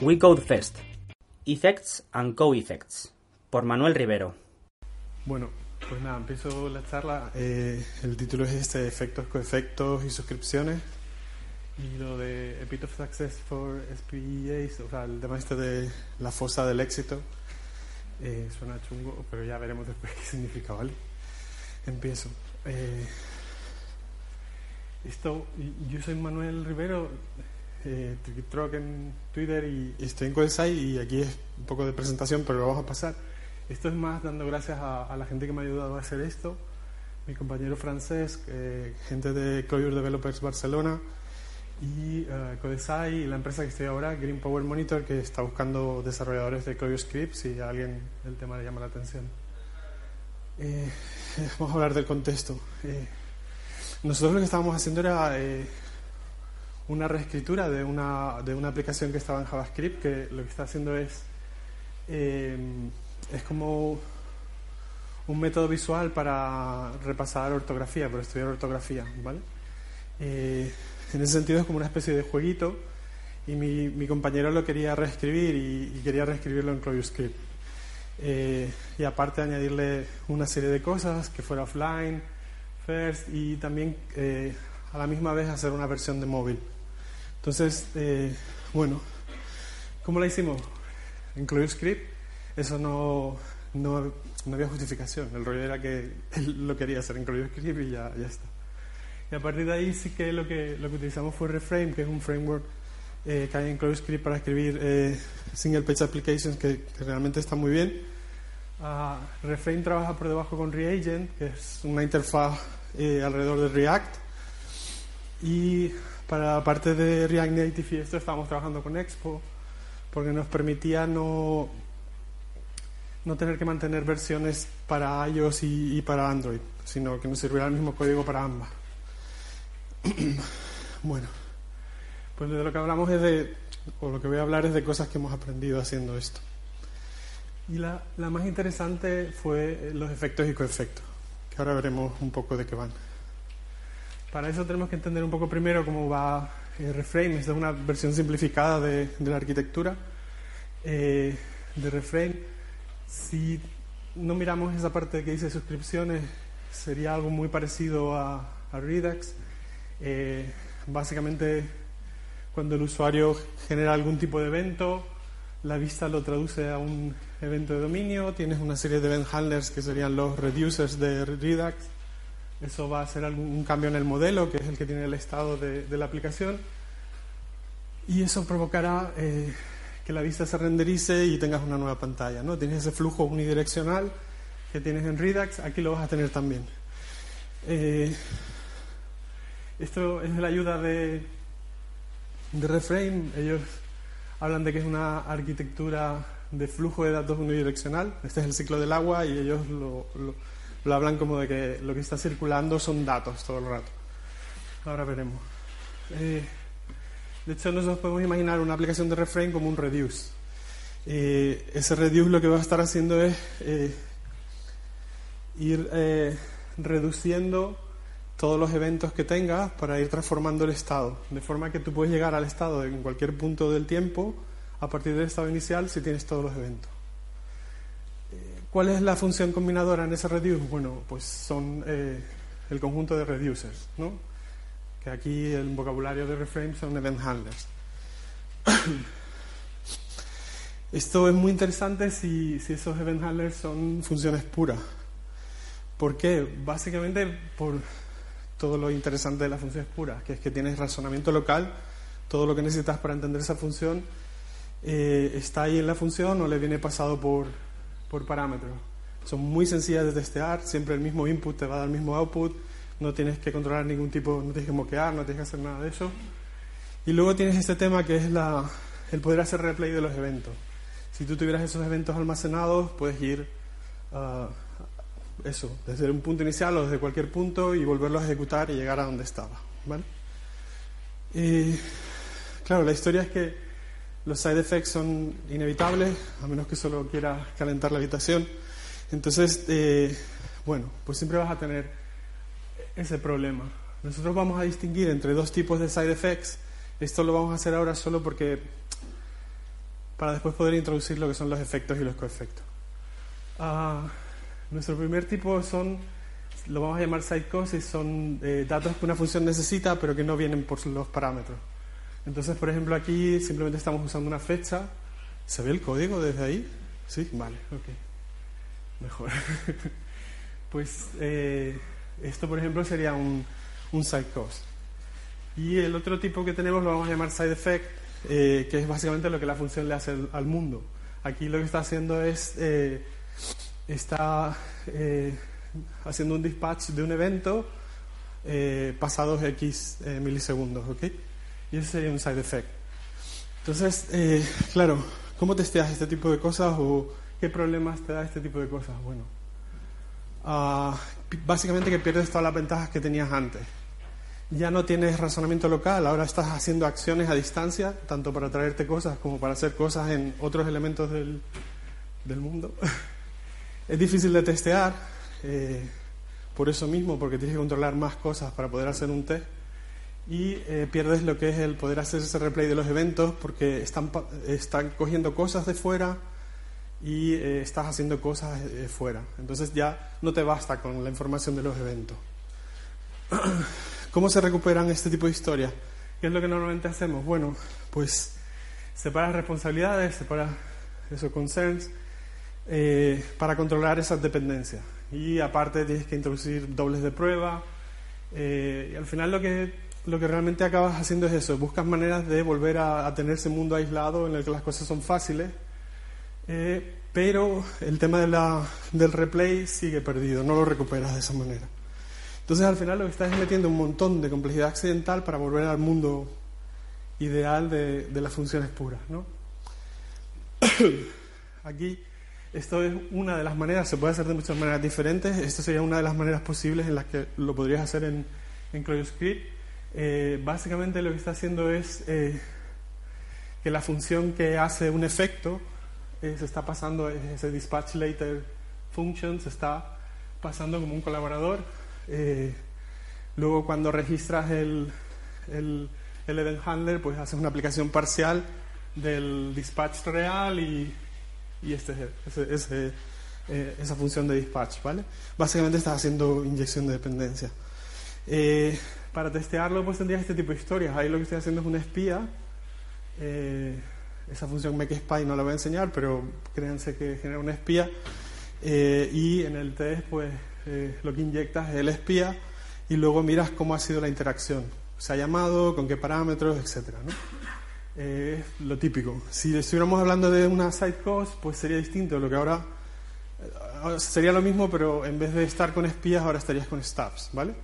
We Code Fest. Effects and Co-Effects. Por Manuel Rivero. Bueno, pues nada, empiezo la charla. Eh, el título es este, efectos, coefectos y suscripciones. Y lo de Epit of Success for SPAs, o sea, el tema este de la fosa del éxito, eh, suena chungo, pero ya veremos después qué significa, ¿vale? Empiezo. Eh, esto, yo soy Manuel Rivero, eh, en Twitter y estoy en Codesai y aquí es un poco de presentación, pero lo vamos a pasar. Esto es más dando gracias a, la gente que me ha ayudado a hacer esto, mi compañero francés, eh, gente de Clojure Developers Barcelona y uh, Codesai y la empresa que estoy ahora, Green Power Monitor, que está buscando desarrolladores de Clojure Script si a alguien el tema le llama la atención. Eh, vamos a hablar del contexto. Eh, nosotros lo que estábamos haciendo era eh, una reescritura de una, de una aplicación que estaba en JavaScript, que lo que está haciendo es, eh, es como un método visual para repasar ortografía, para estudiar ortografía, ¿vale? Eh, en ese sentido es como una especie de jueguito y mi, mi compañero lo quería reescribir y, quería reescribirlo en ClojureScript. y aparte añadirle una serie de cosas que fuera offline, first y también eh, a la misma vez hacer una versión de móvil. Entonces, eh, bueno, ¿cómo la hicimos? Incluir script, eso no, no, no, había justificación. El rollo era que él lo quería hacer, incluir script y ya, ya está. Y a partir de ahí sí que lo que, lo que utilizamos fue Reframe, que es un framework eh, que hay en ClojureScript para escribir single page applications que, que realmente está muy bien Uh, Reframe trabaja por debajo con Reagent, que es una interfaz eh, alrededor de React. Y para la parte de React Native y esto estamos trabajando con Expo, porque nos permitía no, no tener que mantener versiones para iOS y, para Android, sino que nos sirviera el mismo código para ambas. bueno, pues de lo que hablamos es de, o lo que voy a hablar es de cosas que hemos aprendido haciendo esto. Y la, la, más interesante fue los efectos y coefectos, que ahora veremos un poco de qué van. Para eso tenemos que entender un poco primero cómo va el Reframe. Esta es una versión simplificada de, la arquitectura eh, de Reframe. Si no miramos esa parte que dice suscripciones, sería algo muy parecido a, a Redux. Eh, básicamente, cuando el usuario genera algún tipo de evento, la vista lo traduce a un evento de dominio, tienes una serie de event handlers que serían los reducers de Redux. Eso va a hacer algún cambio en el modelo, que es el que tiene el estado de, la aplicación. Y eso provocará eh, que la vista se renderice y tengas una nueva pantalla. ¿no? Tienes ese flujo unidireccional que tienes en Redux, aquí lo vas a tener también. Eh, esto es la ayuda de, de Reframe. Ellos hablan de que es una arquitectura de flujo de datos unidireccional. Este es el ciclo del agua y ellos lo, lo, hablan como de que lo que está circulando son datos todo el rato. Ahora veremos. Eh, de hecho, nosotros podemos imaginar una aplicación de reframe como un reduce. Eh, ese reduce lo que va a estar haciendo es eh, ir reduciendo todos los eventos que tengas para ir transformando el estado, de forma que tú puedes llegar al estado en cualquier punto del tiempo a partir del estado inicial si tienes todos los eventos. ¿Cuál es la función combinadora en ese reduce? Bueno, pues son eh, el conjunto de reducers, ¿no? que aquí el vocabulario de reframe son event handlers. Esto es muy interesante si, si esos event handlers son funciones puras. ¿Por qué? Básicamente por todo lo interesante de las funciones puras, que es que tienes razonamiento local, todo lo que necesitas para entender esa función eh, está ahí en la función o le viene pasado por, por parámetros. Son muy sencillas de testear, siempre el mismo input te va a dar el mismo output, no tienes que controlar ningún tipo, no tienes que moquear, no tienes que hacer nada de eso. Y luego tienes este tema que es la, el poder hacer replay de los eventos. Si tú tuvieras esos eventos almacenados, puedes ir uh, eso, desde un punto inicial o desde cualquier punto y volverlo a ejecutar y llegar a donde estaba. ¿vale? Y, claro, la historia es que los side effects son inevitables, a menos que solo quieras calentar la habitación. Entonces, eh, bueno, pues siempre vas a tener ese problema. Nosotros vamos a distinguir entre dos tipos de side effects. Esto lo vamos a hacer ahora solo porque para después poder introducir lo que son los efectos y los coefectos. Ah, nuestro primer tipo son, lo vamos a llamar sidecosis, son eh, datos que una función necesita pero que no vienen por los parámetros. Entonces, por ejemplo, aquí simplemente estamos usando una fecha. ¿Se ve el código desde ahí? Sí, vale, ok. Mejor. pues eh, esto, por ejemplo, sería un, side Y el otro tipo que tenemos lo vamos a llamar side effect, eh, que es básicamente lo que la función le hace al, mundo. Aquí lo que está haciendo es, eh, está haciendo un dispatch de un evento pasados X milisegundos, ¿ok? Y ese sería un side effect. Entonces, eh, claro, ¿cómo testeas este tipo de cosas o qué problemas te da este tipo de cosas? Bueno, uh, básicamente que pierdes todas las ventajas que tenías antes. Ya no tienes razonamiento local, ahora estás haciendo acciones a distancia, tanto para traerte cosas como para hacer cosas en otros elementos del, del mundo. es difícil de testear, eh, por eso mismo, porque tienes que controlar más cosas para poder hacer un test y eh, pierdes lo que es el poder hacer ese replay de los eventos porque están, están cogiendo cosas de fuera y eh, estás haciendo cosas eh, fuera. Entonces ya no te basta con la información de los eventos. ¿Cómo se recuperan este tipo de historias? ¿Qué es lo que normalmente hacemos? Bueno, pues separas responsabilidades, separas esos concerns para controlar esas dependencias. Y aparte tienes que introducir dobles de prueba. y al final lo que lo que realmente acabas haciendo es eso, buscas maneras de volver a, tener ese mundo aislado en el que las cosas son fáciles, eh, pero el tema del replay sigue perdido, no lo recuperas de esa manera. Entonces al final lo que estás es metiendo un montón de complejidad accidental para volver al mundo ideal de, las funciones puras. ¿no? Aquí esto es una de las maneras, se puede hacer de muchas maneras diferentes, esto sería una de las maneras posibles en las que lo podrías hacer en, en eh, básicamente lo que está haciendo es eh, que la función que hace un efecto eh, se está pasando, ese dispatch later function se está pasando como un colaborador. luego cuando registras el, el, event handler, pues haces una aplicación parcial del dispatch real y, y este, ese, esa función de dispatch, ¿vale? Básicamente estás haciendo inyección de dependencia. Para testearlo, pues tendrías este tipo de historias. Ahí lo que estoy haciendo es una espía. Eh, esa función makespy no la voy a enseñar, pero créanse que genera una espía. Eh, y en el test, pues eh, lo que inyectas es el espía y luego miras cómo ha sido la interacción. Se ha llamado, con qué parámetros, etcétera. ¿no? lo típico. Si estuviéramos hablando de una side cost, pues sería distinto. Lo que ahora sería lo mismo, pero en vez de estar con espías, ahora estarías con stubs, ¿vale?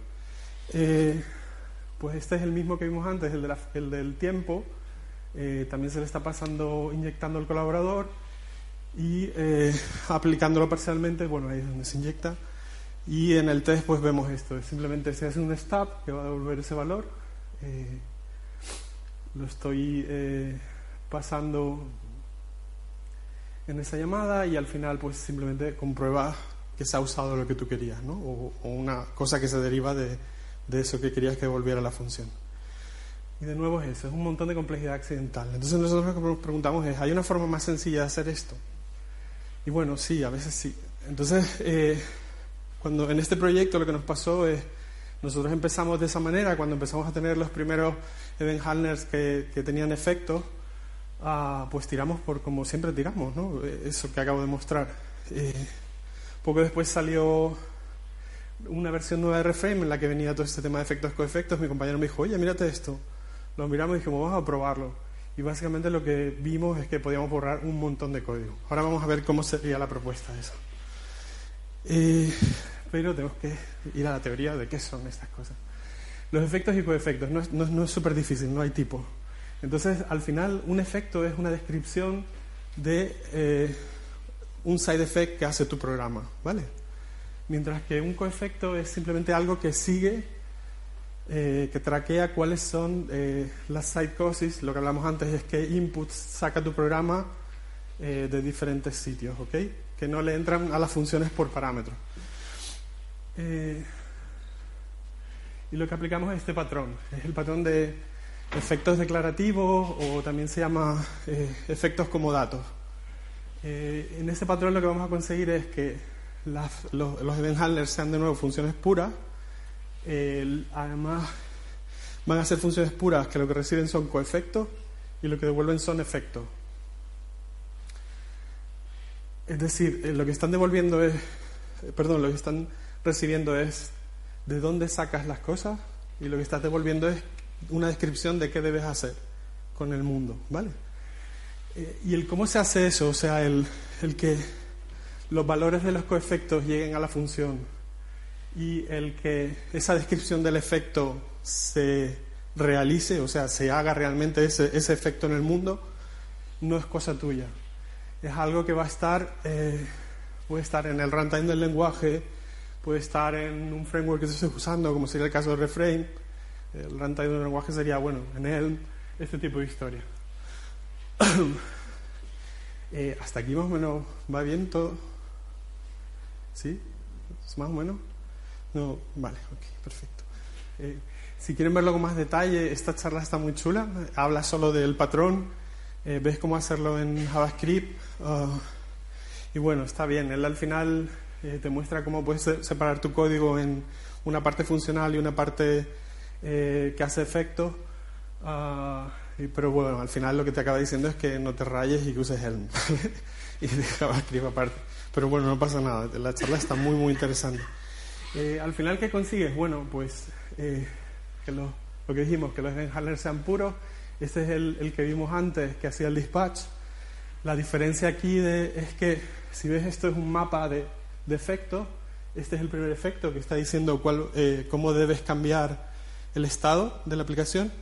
Pues este es el mismo que vimos antes, el, de el del tiempo. Eh, también se le está pasando, inyectando el colaborador y eh, aplicándolo parcialmente, bueno, ahí es donde se inyecta. Y en el test pues vemos esto, simplemente se hace un stop que va a devolver ese valor. Eh, lo estoy pasando en esa llamada y al final pues simplemente comprueba que se ha usado lo que tú querías, ¿no? o una cosa que se deriva de, de eso que querías que volviera la función. Y de nuevo es eso, es un montón de complejidad accidental. Entonces nosotros lo que nos preguntamos es, ¿hay una forma más sencilla de hacer esto? Y bueno, sí, a veces sí. Entonces, eh, cuando en este proyecto lo que nos pasó es, nosotros empezamos de esa manera, cuando empezamos a tener los primeros event handlers que, que tenían efectos, ah, pues tiramos por como siempre tiramos, ¿no? Eso que acabo de mostrar. Eh, poco después salió una versión nueva de Reframe en la que venía todo este tema de efectos coefectos, mi compañero me dijo, oye, mírate esto. Lo miramos y dijimos, vamos a probarlo. Y básicamente lo que vimos es que podíamos borrar un montón de código. Ahora vamos a ver cómo sería la propuesta eso. Eh, pero tenemos que ir a la teoría de qué son estas cosas. Los efectos y coefectos, no es súper no, es difícil, no hay tipo. Entonces, al final, un efecto es una descripción de eh, un side effect que hace tu programa, ¿vale? Mientras que un coefecto es simplemente algo que sigue, eh, que traquea cuáles son eh, las side causes. Lo que hablamos antes es que inputs saca tu programa eh, de diferentes sitios, ¿ok? Que no le entran a las funciones por parámetro. y lo que aplicamos es este patrón, es el patrón de efectos declarativos o también se llama eh, efectos como datos. Eh, en este patrón lo que vamos a conseguir es que los, los, event handlers sean de nuevo funciones puras. además, van a ser funciones puras que lo que reciben son coefectos y lo que devuelven son efectos. Es decir, eh, lo que están devolviendo es, perdón, lo que están recibiendo es de dónde sacas las cosas y lo que estás devolviendo es una descripción de qué debes hacer con el mundo, ¿vale? Eh, y el cómo se hace eso, o sea, el, el que los valores de los coefectos lleguen a la función y el que esa descripción del efecto se realice, o sea, se haga realmente ese, efecto en el mundo, no es cosa tuya. Es algo que va a estar, eh, puede estar en el runtime del lenguaje, puede estar en un framework que se esté usando, como sería el caso de Reframe. El runtime del lenguaje sería, bueno, en él, este tipo de historia. Eh, hasta aquí más o menos va bien todo. ¿Sí? ¿Es más o menos? No, vale, ok, perfecto. Eh, si quieren verlo con más detalle, esta charla está muy chula. Habla solo del patrón, eh, ves cómo hacerlo en JavaScript. Ah, y bueno, está bien. Él al final eh, te muestra cómo puedes separar tu código en una parte funcional y una parte que hace efectos. Ah, pero bueno, al final lo que te acaba diciendo es que no te rayes y que uses Helm. y de JavaScript aparte. Pero bueno, no pasa nada. La charla está muy, muy interesante. al final, ¿qué consigues? Bueno, pues que lo, que dijimos, que los handlers sean puros. Este es el, que vimos antes, que hacía el dispatch. La diferencia aquí es que si ves esto es un mapa de, de efectos, este es el primer efecto que está diciendo cuál, eh, cómo debes cambiar el estado de la aplicación.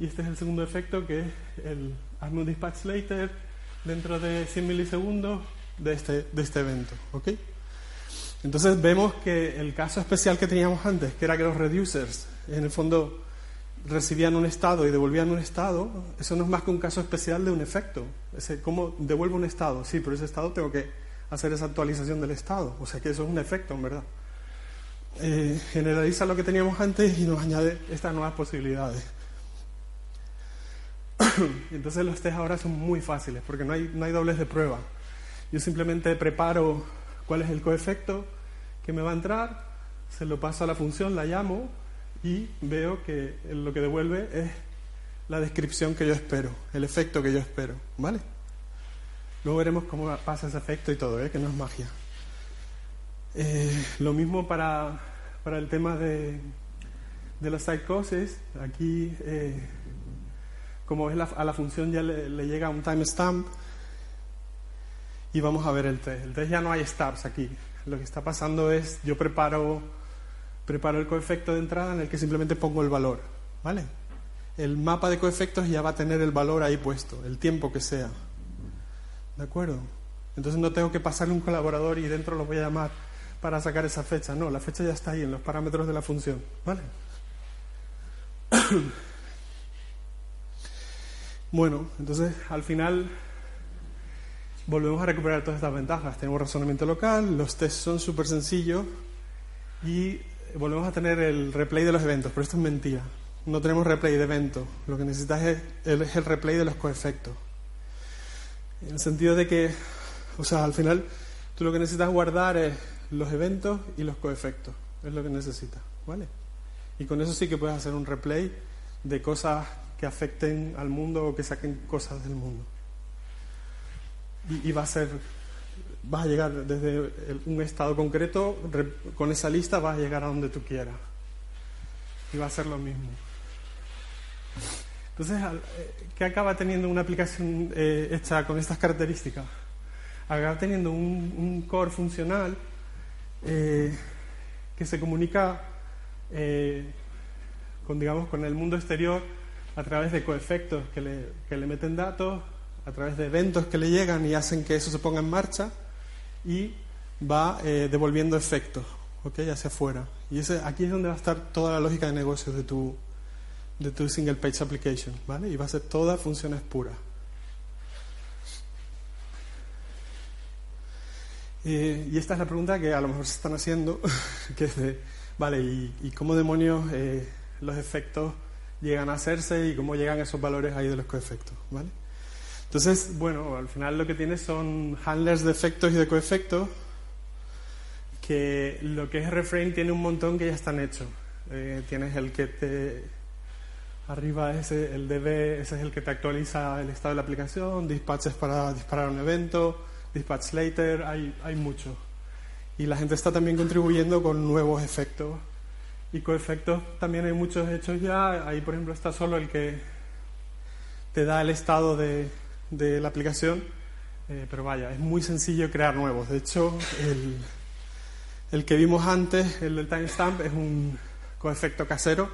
Y este es el segundo efecto que es el hazme dispatch later dentro de 100 milisegundos de este, de este evento. Entonces vemos que el caso especial que teníamos antes, que era que los reducers en el fondo recibían un estado y devolvían un estado, eso no es más que un caso especial de un efecto. ¿Cómo devuelvo un estado? Sí, pero ese estado tengo que hacer esa actualización del estado. O sea que eso es un efecto, en verdad. Eh, generaliza lo que teníamos antes y nos añade estas nuevas posibilidades. Entonces los test ahora son muy fáciles porque no hay, no hay dobles de prueba. Yo simplemente preparo cuál es el coefecto que me va a entrar, se lo paso a la función, la llamo y veo que lo que devuelve es la descripción que yo espero, el efecto que yo espero, ¿vale? Luego veremos cómo pasa ese efecto y todo, ¿eh? que no es magia. Eh, lo mismo para, para, el tema de, de las psychosis. Aquí, eh, como ves, a la función ya le, le llega un timestamp y vamos a ver el test. El test ya no hay stars aquí. Lo que está pasando es, yo preparo, preparo el coefecto de entrada en el que simplemente pongo el valor. ¿Vale? El mapa de coefectos ya va a tener el valor ahí puesto, el tiempo que sea. ¿De acuerdo? Entonces no tengo que pasarle un colaborador y dentro lo voy a llamar para sacar esa fecha. No, la fecha ya está ahí en los parámetros de la función. ¿Vale? bueno, entonces al final volvemos a recuperar todas estas ventajas. Tenemos razonamiento local, los tests son súper sencillos y volvemos a tener el replay de los eventos, pero esto es mentira. No tenemos replay de eventos, lo que necesitas es el, el replay de los coefectos. En el sentido de que, o sea, al final tú lo que necesitas guardar es los eventos y los coefectos, es lo que necesitas, ¿vale? Y con eso sí que puedes hacer un replay de cosas que afecten al mundo o que saquen cosas del mundo y, va a ser vas a llegar desde un estado concreto, con esa lista vas a llegar a donde tú quieras. Y va a ser lo mismo. Entonces, eh, ¿qué acaba teniendo una aplicación eh, hecha con estas características? Acaba teniendo un, core funcional eh, que se comunica con, digamos, con el mundo exterior a través de coefectos que le, que le meten datos a través de eventos que le llegan y hacen que eso se ponga en marcha y va eh, devolviendo efectos ¿okay? hacia afuera. Y ese, aquí es donde va a estar toda la lógica de negocios de tu, de tu single page application. ¿vale? Y va a ser toda funciones puras. Eh, y esta es la pregunta que a lo mejor se están haciendo, que es de, vale, ¿y, cómo demonios eh, los efectos llegan a hacerse y cómo llegan esos valores ahí de los coefectos, ¿vale? Entonces, bueno, al final lo que tienes son handlers de efectos y de coefectos que lo que es reframe tiene un montón que ya están hechos. Eh, tienes el que te arriba ese el DB, ese es el que te actualiza el estado de la aplicación, dispatches para disparar un evento, dispatch later, hay, hay mucho. Y la gente está también contribuyendo con nuevos efectos. Y coefectos también hay muchos hechos ya. Ahí, por ejemplo, está solo el que te da el estado de, de la aplicación. Eh, pero vaya, es muy sencillo crear nuevos. De hecho, el, el que vimos antes, el del timestamp, es un coefecto casero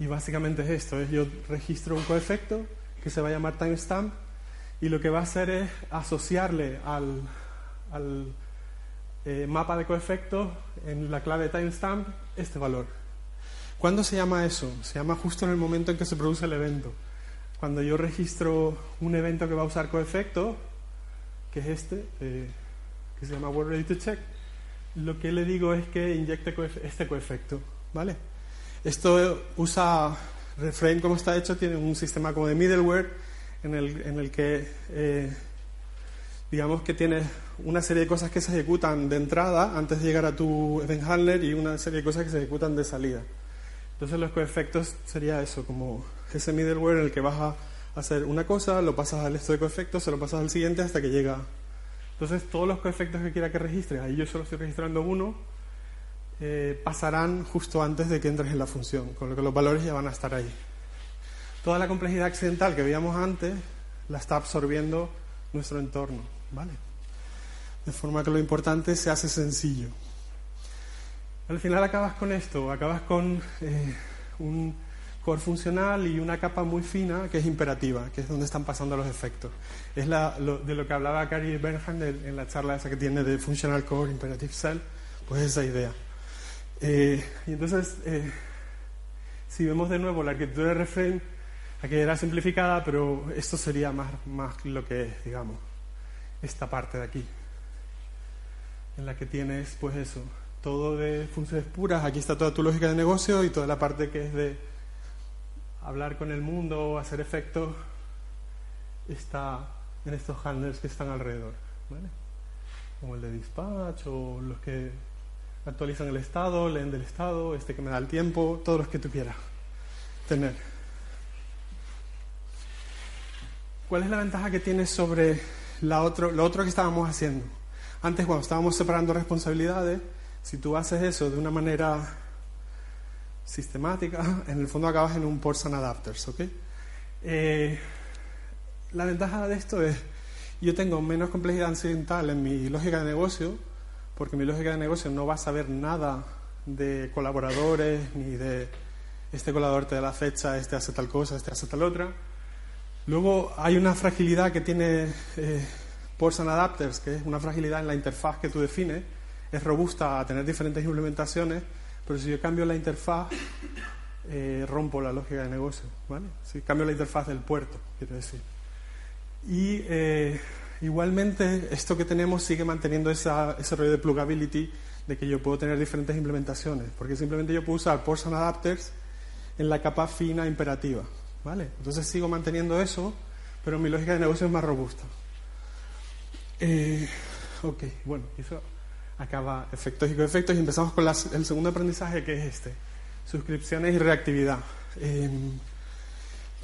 y básicamente es esto, es yo registro un coefecto que se va a llamar timestamp y lo que va a hacer es asociarle al, al eh, mapa de coefectos en la clave timestamp este valor. ¿Cuándo se llama eso? Se llama justo en el momento en que se produce el evento. Cuando yo registro un evento que va a usar coefecto, que es este, eh, que se llama Word Ready to Check, lo que le digo es que inyecte este coefecto, ¿vale? Esto usa Reframe como está hecho, tiene un sistema como de middleware en el, que eh, digamos que tienes una serie de cosas que se ejecutan de entrada antes de llegar a tu event handler y una serie de cosas que se ejecutan de salida. Entonces los coefectos sería eso, como ese middleware en el que vas a hacer una cosa, lo pasas al esto de coefectos, se lo pasas al siguiente hasta que llega. Entonces todos los coefectos que quiera que registre, ahí yo solo estoy registrando uno, eh, pasarán justo antes de que entres en la función, con lo que los valores ya van a estar ahí. Toda la complejidad accidental que veíamos antes la está absorbiendo nuestro entorno, ¿vale? De forma que lo importante se hace sencillo. Al final acabas con esto, acabas con eh, un core funcional y una capa muy fina que es imperativa, que es donde están pasando los efectos. Es de lo que hablaba Gary Bernhard en la charla esa que tiene de Functional Core Imperative Cell, pues esa idea. Eh, y entonces, eh, si vemos de nuevo la arquitectura de reframe, aquí era simplificada, pero esto sería más, más lo que es, digamos, esta parte de aquí, en la que tienes, pues eso, todo de funciones puras, aquí está toda tu lógica de negocio y toda la parte que es de hablar con el mundo, hacer efectos, está en estos handlers que están alrededor, ¿vale? Como el de dispatch o los que actualizan el estado, leen del estado, este que me da el tiempo, todos los que tú quieras tener. ¿Cuál es la ventaja que tienes sobre la otro, lo otro que estábamos haciendo? Antes, cuando estábamos separando responsabilidades, si tú haces eso de una manera sistemática, en el fondo acabas en un portion adapters, ¿ok? Eh, la ventaja de esto es, yo tengo menos complejidad incidental en mi lógica de negocio, porque mi lógica de negocio no va a saber nada de colaboradores ni de este colaborador te da la fecha, este hace tal cosa, este hace tal otra. Luego hay una fragilidad que tiene eh, Portion Adapters, que es una fragilidad en la interfaz que tú defines. Es robusta a tener diferentes implementaciones, pero si yo cambio la interfaz, eh, rompo la lógica de negocio. ¿vale? Si cambio la interfaz del puerto, quiero decir. Y eh, Igualmente, esto que tenemos sigue manteniendo esa, ese rollo de plugability, de que yo puedo tener diferentes implementaciones, porque simplemente yo puedo usar portion adapters en la capa fina imperativa. ¿vale? Entonces sigo manteniendo eso, pero mi lógica de negocio es más robusta. Eh, ok, bueno, eso acaba efectos y coefectos y empezamos con el segundo aprendizaje que es este, suscripciones y reactividad. Em,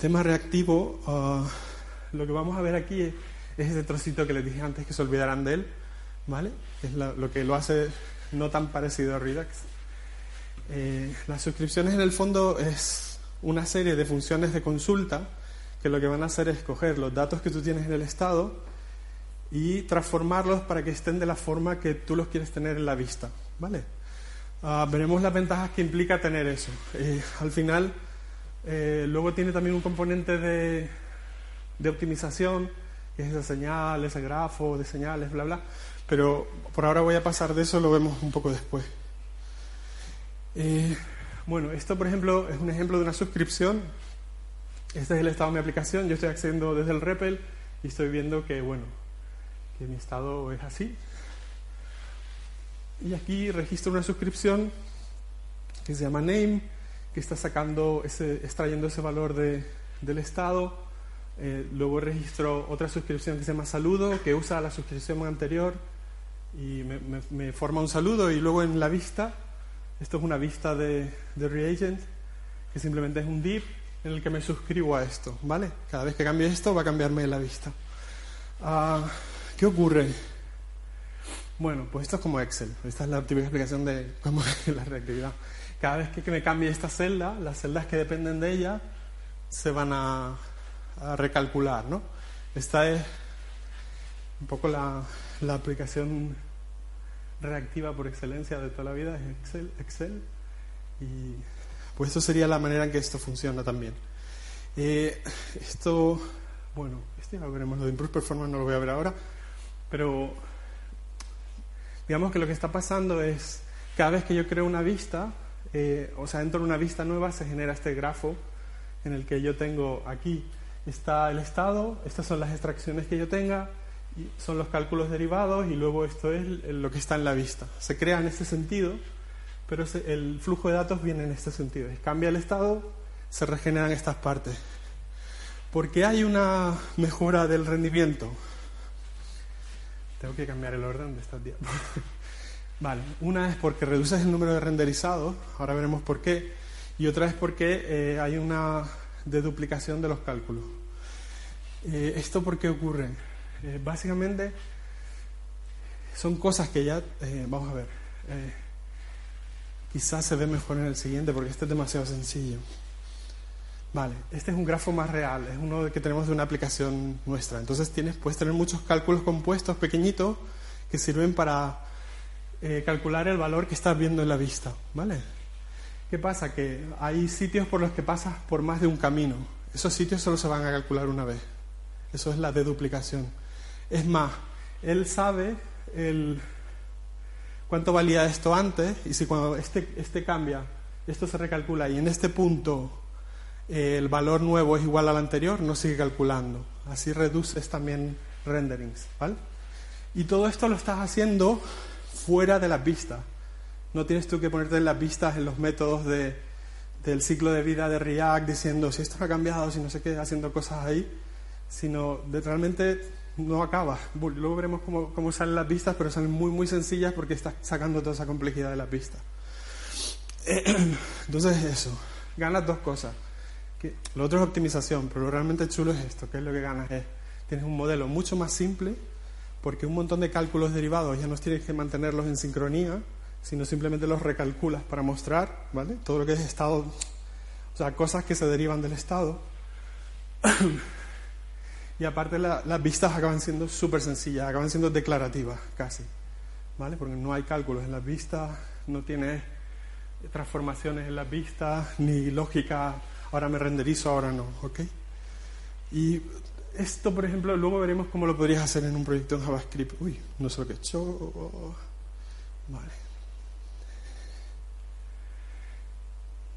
tema reactivo, ah, lo que vamos a ver aquí es es ese trocito que les dije antes que se olvidaran de él, ¿vale? Es lo que lo hace no tan parecido a Redux. Eh, las suscripciones en el fondo es una serie de funciones de consulta que lo que van a hacer es coger los datos que tú tienes en el estado y transformarlos para que estén de la forma que tú los quieres tener en la vista, ¿vale? Ah, veremos las ventajas que implica tener eso. Eh, al final, eh, luego tiene también un componente de, de optimización que es esa señal, ese grafo de señales, bla, bla. Pero por ahora voy a pasar de eso, lo vemos un poco después. Eh, bueno, esto por ejemplo es un ejemplo de una suscripción. Este es el estado de mi aplicación. Yo estoy accediendo desde el REPL y estoy viendo que, bueno, que mi estado es así. Y aquí registro una suscripción que se llama name, que está sacando, ese, extrayendo ese valor de, del estado. Eh, luego registro otra suscripción que se llama saludo, que usa la suscripción anterior y me, forma un saludo. Y luego en la vista, esto es una vista de, de reagent, que simplemente es un div en el que me suscribo a esto, ¿vale? Cada vez que cambie esto va a cambiarme la vista. Ah, ¿Qué ocurre? Bueno, pues esto es como Excel. Esta es la típica explicación de cómo es la reactividad. Cada vez que me cambie esta celda, las celdas que dependen de ella se van a, recalcular, ¿no? Esta es un poco la, aplicación reactiva por excelencia de toda la vida, es Excel, Excel. Y pues esto sería la manera en que esto funciona también. Eh, esto, bueno, esto ya lo veremos, lo de Improve Performance no lo voy a ver ahora, pero digamos que lo que está pasando es, cada vez que yo creo una vista, eh, o sea, dentro de una vista nueva se genera este grafo en el que yo tengo aquí está el estado, estas son las extracciones que yo tenga, son los cálculos derivados y luego esto es lo que está en la vista. Se crea en este sentido, pero el flujo de datos viene en este sentido. Cambia el estado, se regeneran estas partes. ¿Por qué hay una mejora del rendimiento? Tengo que cambiar el orden de estas diapositivas. Vale, una es porque reduces el número de renderizados, ahora veremos por qué, y otra es porque eh, hay una deduplicación de los cálculos. Eh, ¿Esto por qué ocurre? Eh, básicamente son cosas que ya, vamos a ver, quizás se ve mejor en el siguiente porque este es demasiado sencillo. Vale, este es un grafo más real, es uno que tenemos de una aplicación nuestra. Entonces tienes, puedes tener muchos cálculos compuestos pequeñitos que sirven para eh, calcular el valor que estás viendo en la vista. ¿Qué pasa? Que hay sitios por los que pasas por más de un camino. Esos sitios solo se van a calcular una vez. Eso es la deduplicación. Es más, él sabe el, cuánto valía esto antes y si cuando este, este cambia, esto se recalcula y en este punto el valor nuevo es igual al anterior, no sigue calculando. Así reduces también renderings, ¿vale? Y todo esto lo estás haciendo fuera de las vistas. No tienes tú que ponerte en las vistas en los métodos de, del ciclo de vida de React diciendo si esto no ha cambiado, si no sé qué, haciendo cosas ahí, sino de, realmente no acaba. Luego veremos cómo, cómo, salen las vistas, pero salen muy, muy sencillas porque estás sacando toda esa complejidad de las vistas. Entonces, eso, ganas dos cosas. Que, lo otro es optimización, pero lo realmente chulo es esto, que es lo que ganas es, tienes un modelo mucho más simple porque un montón de cálculos derivados ya no tienes que mantenerlos en sincronía, sino simplemente los recalculas para mostrar, ¿vale? Todo lo que es estado, o sea, cosas que se derivan del estado. y aparte las vistas acaban siendo súper sencillas, acaban siendo declarativas casi, ¿vale? Porque no hay cálculos en las vistas, no tienes transformaciones en las vistas, ni lógica, ahora me renderizo, ahora no, ¿ok? Y esto, por ejemplo, luego veremos cómo lo podrías hacer en un proyecto en JavaScript. Uy, no sé lo que he hecho. Vale.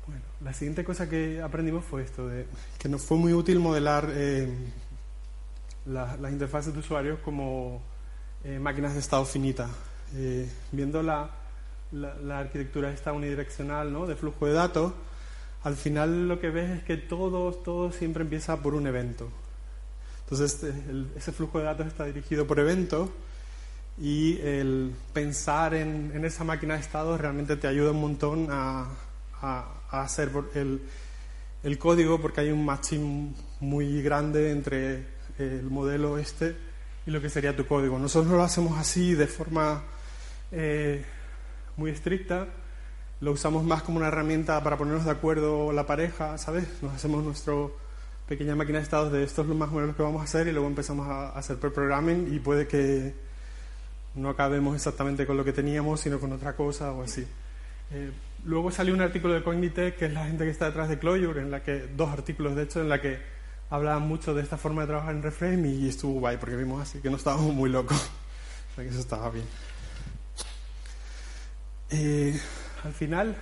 Bueno, la siguiente cosa que aprendimos fue esto, de que nos fue muy útil modelar eh, las interfaces de usuarios como eh, máquinas de estado finita. Eh, viendo la, arquitectura esta unidireccional ¿no? de flujo de datos, al final lo que ves es que todo, todo siempre empieza por un evento. Entonces, este, ese flujo de datos está dirigido por eventos y el pensar en, esa máquina de estado realmente te ayuda un montón a, hacer el, el, código porque hay un matching muy grande entre el modelo este y lo que sería tu código. Nosotros lo hacemos así de forma eh, muy estricta, lo usamos más como una herramienta para ponernos de acuerdo la pareja, ¿sabes? Nos hacemos nuestro pequeña máquina de estados de esto es lo más o menos que vamos a hacer y luego empezamos a, hacer pre-programming y puede que no acabemos exactamente con lo que teníamos, sino con otra cosa o así. Eh, luego salió un artículo de Cognitech, que es la gente que está detrás de Clojure, en la que, dos artículos de hecho, en la que hablaban mucho de esta forma de trabajar en Reframe y estuvo guay, porque vimos así que no estábamos muy locos. o sea que eso estaba bien. Eh, al final,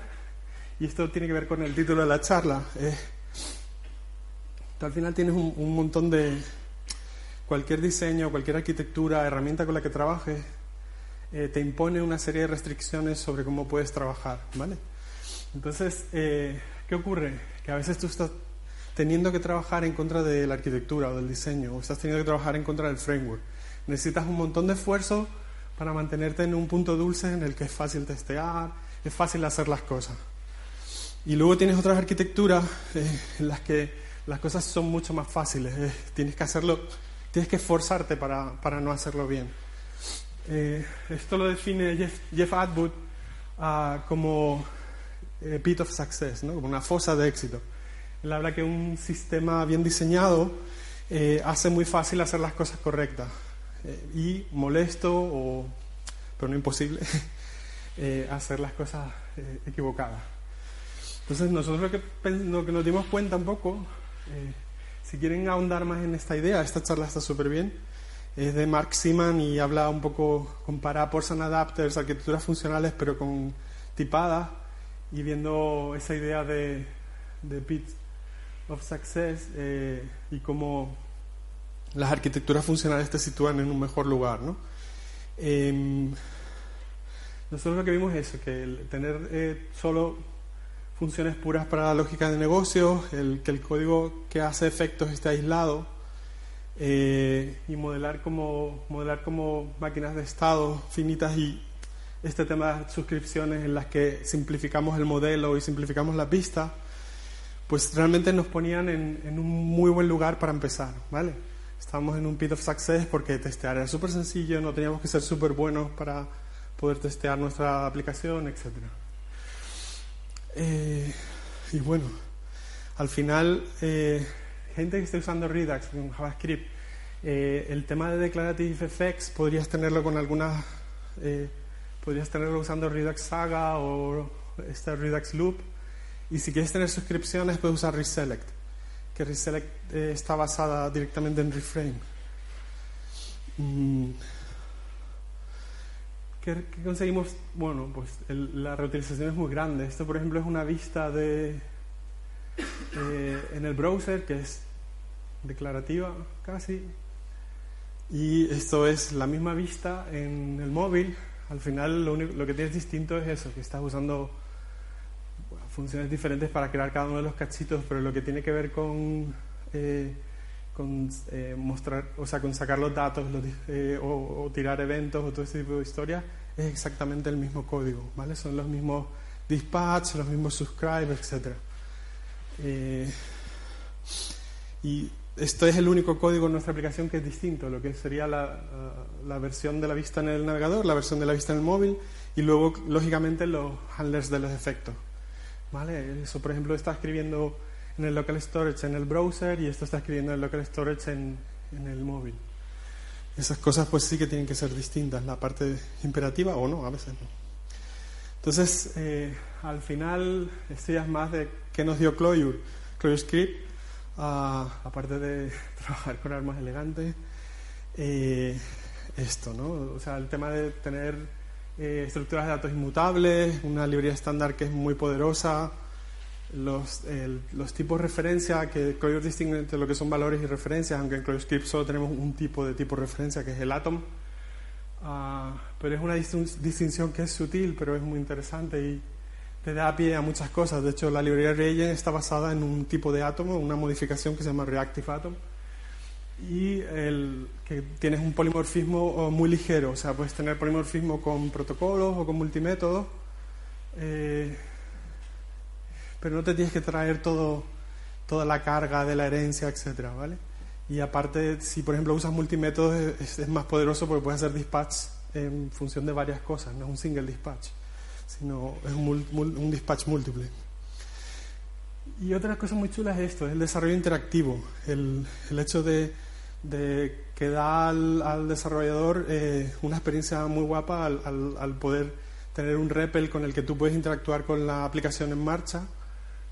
y esto tiene que ver con el título de la charla, eh, al final tienes un, montón de cualquier diseño, cualquier arquitectura, herramienta con la que trabajes, eh, te impone una serie de restricciones sobre cómo puedes trabajar, ¿vale? Entonces, eh, ¿qué ocurre? Que a veces tú estás teniendo que trabajar en contra de la arquitectura o del diseño, o estás teniendo que trabajar en contra del framework. Necesitas un montón de esfuerzo para mantenerte en un punto dulce en el que es fácil testear, es fácil hacer las cosas. Y luego tienes otras arquitecturas eh, en las que las cosas son mucho más fáciles. eh, tienes que hacerlo, tienes que esforzarte para, para no hacerlo bien. Eh, esto lo define Jeff, Jeff Atwood ah, como eh, pit of success, ¿no? como una fosa de éxito. Él habla que un sistema bien diseñado eh, hace muy fácil hacer las cosas correctas eh, y molesto, o, pero no imposible, eh, hacer las cosas eh, equivocadas. Entonces nosotros lo que, lo que nos dimos cuenta un poco, eh, si quieren ahondar más en esta idea, esta charla está súper bien, es de Mark Seaman y habla un poco, compara ports and adapters, arquitecturas funcionales, pero con tipadas y viendo esa idea de, de pit of success eh, y cómo las arquitecturas funcionales te sitúan en un mejor lugar, ¿no? Em, nosotros lo que vimos es eso, que el tener eh, solo funciones puras para la lógica de negocio, el, que el código que hace efectos esté aislado eh, y modelar como, modelar como máquinas de estado finitas y este tema de suscripciones en las que simplificamos el modelo y simplificamos la pista, pues realmente nos ponían en, en un muy buen lugar para empezar, ¿vale? Estábamos en un pit of success porque testear era súper sencillo, no teníamos que ser súper buenos para poder testear nuestra aplicación, etc. Eh, y bueno, al final, eh, gente que esté usando Redux con JavaScript, eh, el tema de Declarative Effects podrías tenerlo con algunas, podrías tenerlo usando Redux Saga o este Redux Loop. Y si quieres tener suscripciones, puedes usar Reselect, que Reselect está basada directamente en Reframe. Mm. ¿Qué, qué conseguimos? Bueno, pues el- la reutilización es muy grande. Esto, por ejemplo, es una vista de en el browser que es declarativa casi. Y esto es la misma vista en el móvil. Al final, lo, único, lo que tienes distinto es eso, que estás usando funciones diferentes para crear cada uno de los cachitos, pero lo que tiene que ver con eh, con eh, mostrar, o sea, con sacar los datos los eh, o, o tirar eventos o todo ese tipo de historias, es exactamente el mismo código, ¿vale? Son los mismos dispatch, los mismos subscribe, etc. Eh, y esto es el único código en nuestra aplicación que es distinto, lo que sería la, la versión de la vista en el navegador, la versión de la vista en el móvil y luego, lógicamente, los handlers de los efectos. ¿Vale? Eso, por ejemplo, está escribiendo en el local storage en el browser y esto está escribiendo en el local storage en, en el móvil. Esas cosas pues sí que tienen que ser distintas, la parte imperativa o no, a veces no. Entonces, eh, al final, esto ya es más de qué nos dio Clojure. Clojure Script, ah, aparte de trabajar con armas elegantes, eh, esto, ¿no? O sea, el tema de tener eh, estructuras de datos inmutables, una librería estándar que es muy poderosa, los, tipos de referencia, que Clojure distingue entre lo que son valores y referencias, aunque en Clojure Script solo tenemos un tipo de tipo de referencia, que es el atom. Ah, pero es una distin- distinción que es sutil, pero es muy interesante y te da pie a muchas cosas. De hecho, la librería Reagent está basada en un tipo de átomo, una modificación que se llama Reactive Atom, y que tienes un polimorfismo oh, muy ligero, o sea, puedes tener polimorfismo con protocolos o con multimétodos, eh, pero no te tienes que traer toda la carga de la herencia, etcétera, ¿vale? Y aparte, si por ejemplo usas multimétodos, es, más poderoso porque puedes hacer dispatch en función de varias cosas, no es un single dispatch, sino es un, un dispatch múltiple. Y otra cosa muy chula es esto, es el desarrollo interactivo, el, hecho de, que da al, al desarrollador eh, una experiencia muy guapa al, al- al poder tener un REPL con el que tú puedes interactuar con la aplicación en marcha,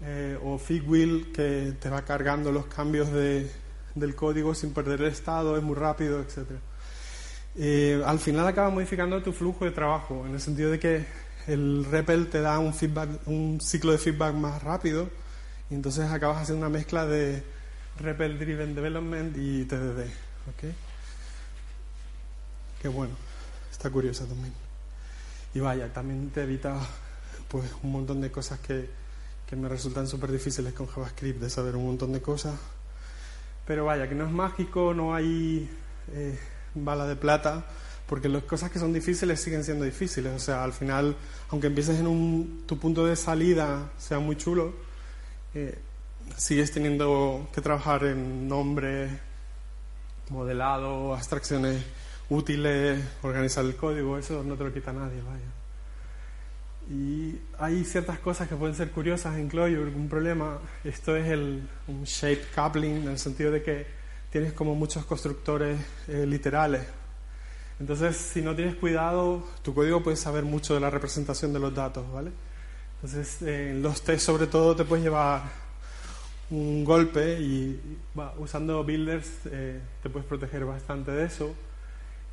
eh, o Figwheel que te va cargando los cambios de, del código sin perder el estado, es muy rápido, etc. Eh, al final acaba modificando tu flujo de trabajo, en el sentido de que el REPL te da un, feedback, un ciclo de feedback más rápido y entonces acabas haciendo una mezcla de REPL Driven Development y TDD. ¿ok? Qué bueno, está curiosa también. Y vaya, también te evita pues un montón de cosas que, que me resultan súper difíciles con JavaScript, de saber un montón de cosas. Pero vaya, que no es mágico, no hay eh, bala de plata, porque las cosas que son difíciles siguen siendo difíciles. O sea, al final, aunque empieces en un, tu punto de salida sea muy chulo, eh, sigues teniendo que trabajar en nombre, modelado, abstracciones útiles, organizar el código, eso no te lo quita nadie, vaya. Y hay ciertas cosas que pueden ser curiosas en Clojure. Un problema, esto es el un shape coupling, en el sentido de que tienes como muchos constructores eh, literales. Entonces, si no tienes cuidado, tu código puede saber mucho de la representación de los datos, ¿vale? Entonces, en los test sobre todo te puedes llevar un golpe y usando builders eh, te puedes proteger bastante de eso.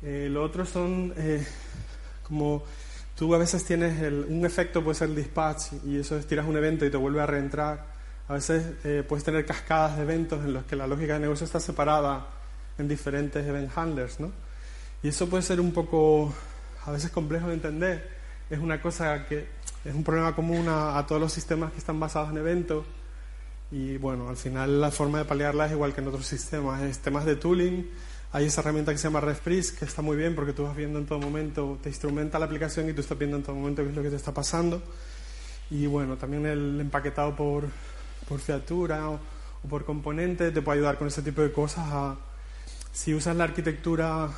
Eh, lo otro son como Tú a veces tienes un efecto, puede ser el dispatch, y eso es tiras un evento y te vuelve a reentrar. A veces eh, puedes tener cascadas de eventos en los que la lógica de negocio está separada en diferentes event handlers, ¿no? Y eso puede ser un poco, a veces complejo de entender. Es una cosa que es un problema común a, a todos los sistemas que están basados en eventos. Y bueno, al final la forma de paliarla es igual que en otros sistemas. Es temas de tooling hay esa herramienta que se llama RefPrease, que está muy bien porque tú vas viendo en todo momento, te instrumenta la aplicación y tú estás viendo en todo momento qué es lo que te está pasando. Y bueno, también el empaquetado por, por fiatura o, por componente te puede ayudar con ese tipo de cosas. A, si usas la arquitectura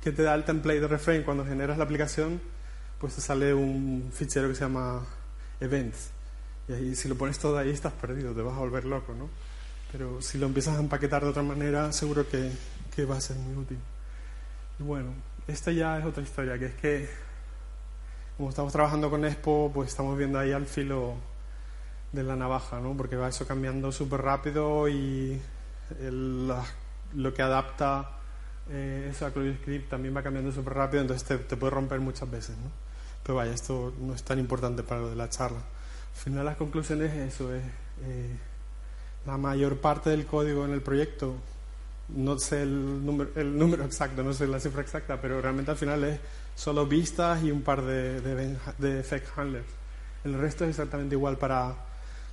que te da el template de reframe cuando generas la aplicación, pues te sale un fichero que se llama events. Y ahí, si lo pones todo ahí, estás perdido, te vas a volver loco, ¿no? Pero si lo empiezas a empaquetar de otra manera, seguro que, que va a ser muy útil. Y bueno, esta ya es otra historia, que es que como estamos trabajando con Expo, pues estamos viendo ahí al filo de la navaja, ¿no? Porque va eso cambiando súper rápido y lo que adapta eh, eso a ClojureScript también va cambiando súper rápido, entonces te, puede romper muchas veces, ¿no? Pero vaya, esto no es tan importante para lo de la charla. Al final las conclusiones es eso, es eh, la mayor parte del código en el proyecto no sé el número, el número exacto, no sé la cifra exacta, pero realmente al final es solo vistas y un par de, de, effect handlers. El resto es exactamente igual para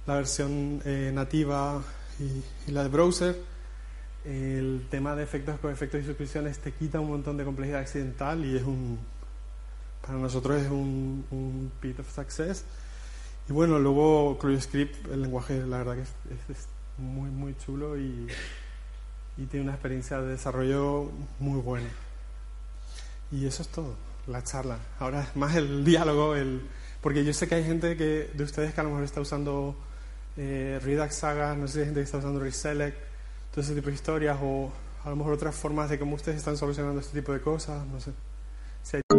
la versión eh, nativa y, la de browser. El tema de efectos con efectos y suscripciones te quita un montón de complejidad accidental y es un para nosotros es un, un bit of success. Y bueno, luego CryoScript, el lenguaje, la verdad que es muy, muy chulo y y tiene una experiencia de desarrollo muy buena. Y eso es todo, la charla. Ahora es más el diálogo, el, porque yo sé que hay gente que, de ustedes que a lo mejor está usando eh, Redux Saga, no sé si hay gente que está usando Reselect, todo ese tipo de historias, o a lo mejor otras formas de cómo ustedes están solucionando este tipo de cosas, no sé.